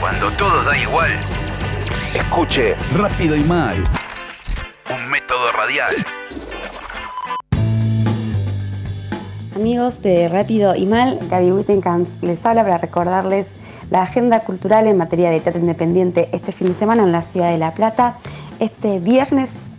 Cuando todo da igual, escuche Rápido y Mal. Un método radial. Amigos de Rápido y Mal, Gaby Wittenkans les habla para recordarles la agenda cultural en materia de teatro independiente este fin de semana en la ciudad de La Plata. Este viernes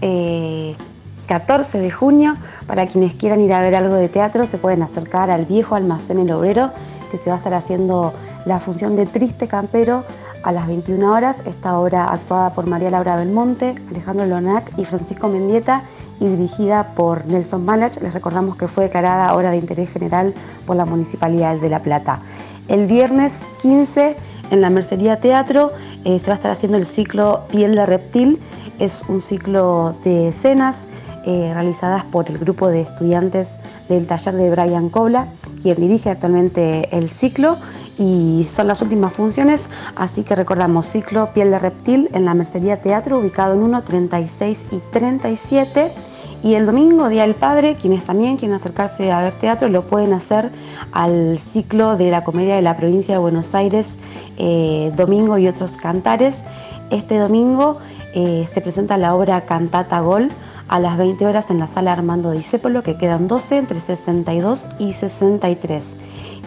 14 eh, de junio, para quienes quieran ir a ver algo de teatro, se pueden acercar al viejo almacén El Obrero, que se va a estar haciendo la función de Triste Campero a las 21 horas. Esta obra actuada por María Laura Belmonte, Alejandro Lonac y Francisco Mendieta y dirigida por Nelson Malach. Les recordamos que fue declarada obra de interés general por la Municipalidad de La Plata. El viernes 15 en la Mercería Teatro eh, se va a estar haciendo el ciclo Piel de Reptil. Es un ciclo de escenas eh, realizadas por el grupo de estudiantes del taller de Brian Cobla, quien dirige actualmente el ciclo y son las últimas funciones, así que recordamos ciclo Piel de Reptil en la Mercería Teatro, ubicado en 1, 36 y 37. Y el domingo, Día del Padre, quienes también quieren acercarse a ver teatro, lo pueden hacer al ciclo de la comedia de la provincia de Buenos Aires, eh, Domingo y otros cantares. Este domingo eh, se presenta la obra Cantata Gol a las 20 horas en la sala Armando Discépolo, que quedan 12 entre 62 y 63.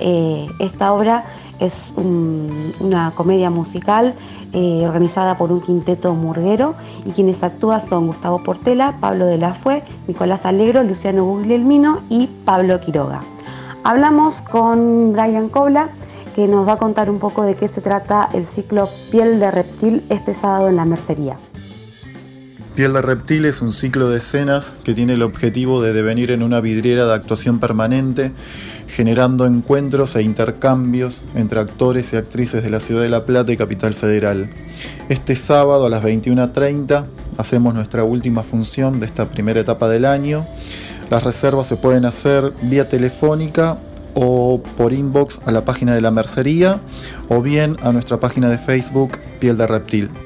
Eh, esta obra es una comedia musical eh, organizada por un quinteto murguero y quienes actúan son Gustavo Portela, Pablo de la Fue, Nicolás Alegro, Luciano Guglielmino y Pablo Quiroga. Hablamos con Brian Cobla que nos va a contar un poco de qué se trata el ciclo Piel de Reptil este sábado en la Mercería. Piel de Reptil es un ciclo de escenas que tiene el objetivo de devenir en una vidriera de actuación permanente, generando encuentros e intercambios entre actores y actrices de la Ciudad de La Plata y Capital Federal. Este sábado a las 21.30 hacemos nuestra última función de esta primera etapa del año. Las reservas se pueden hacer vía telefónica o por inbox a la página de la mercería o bien a nuestra página de Facebook Piel de Reptil.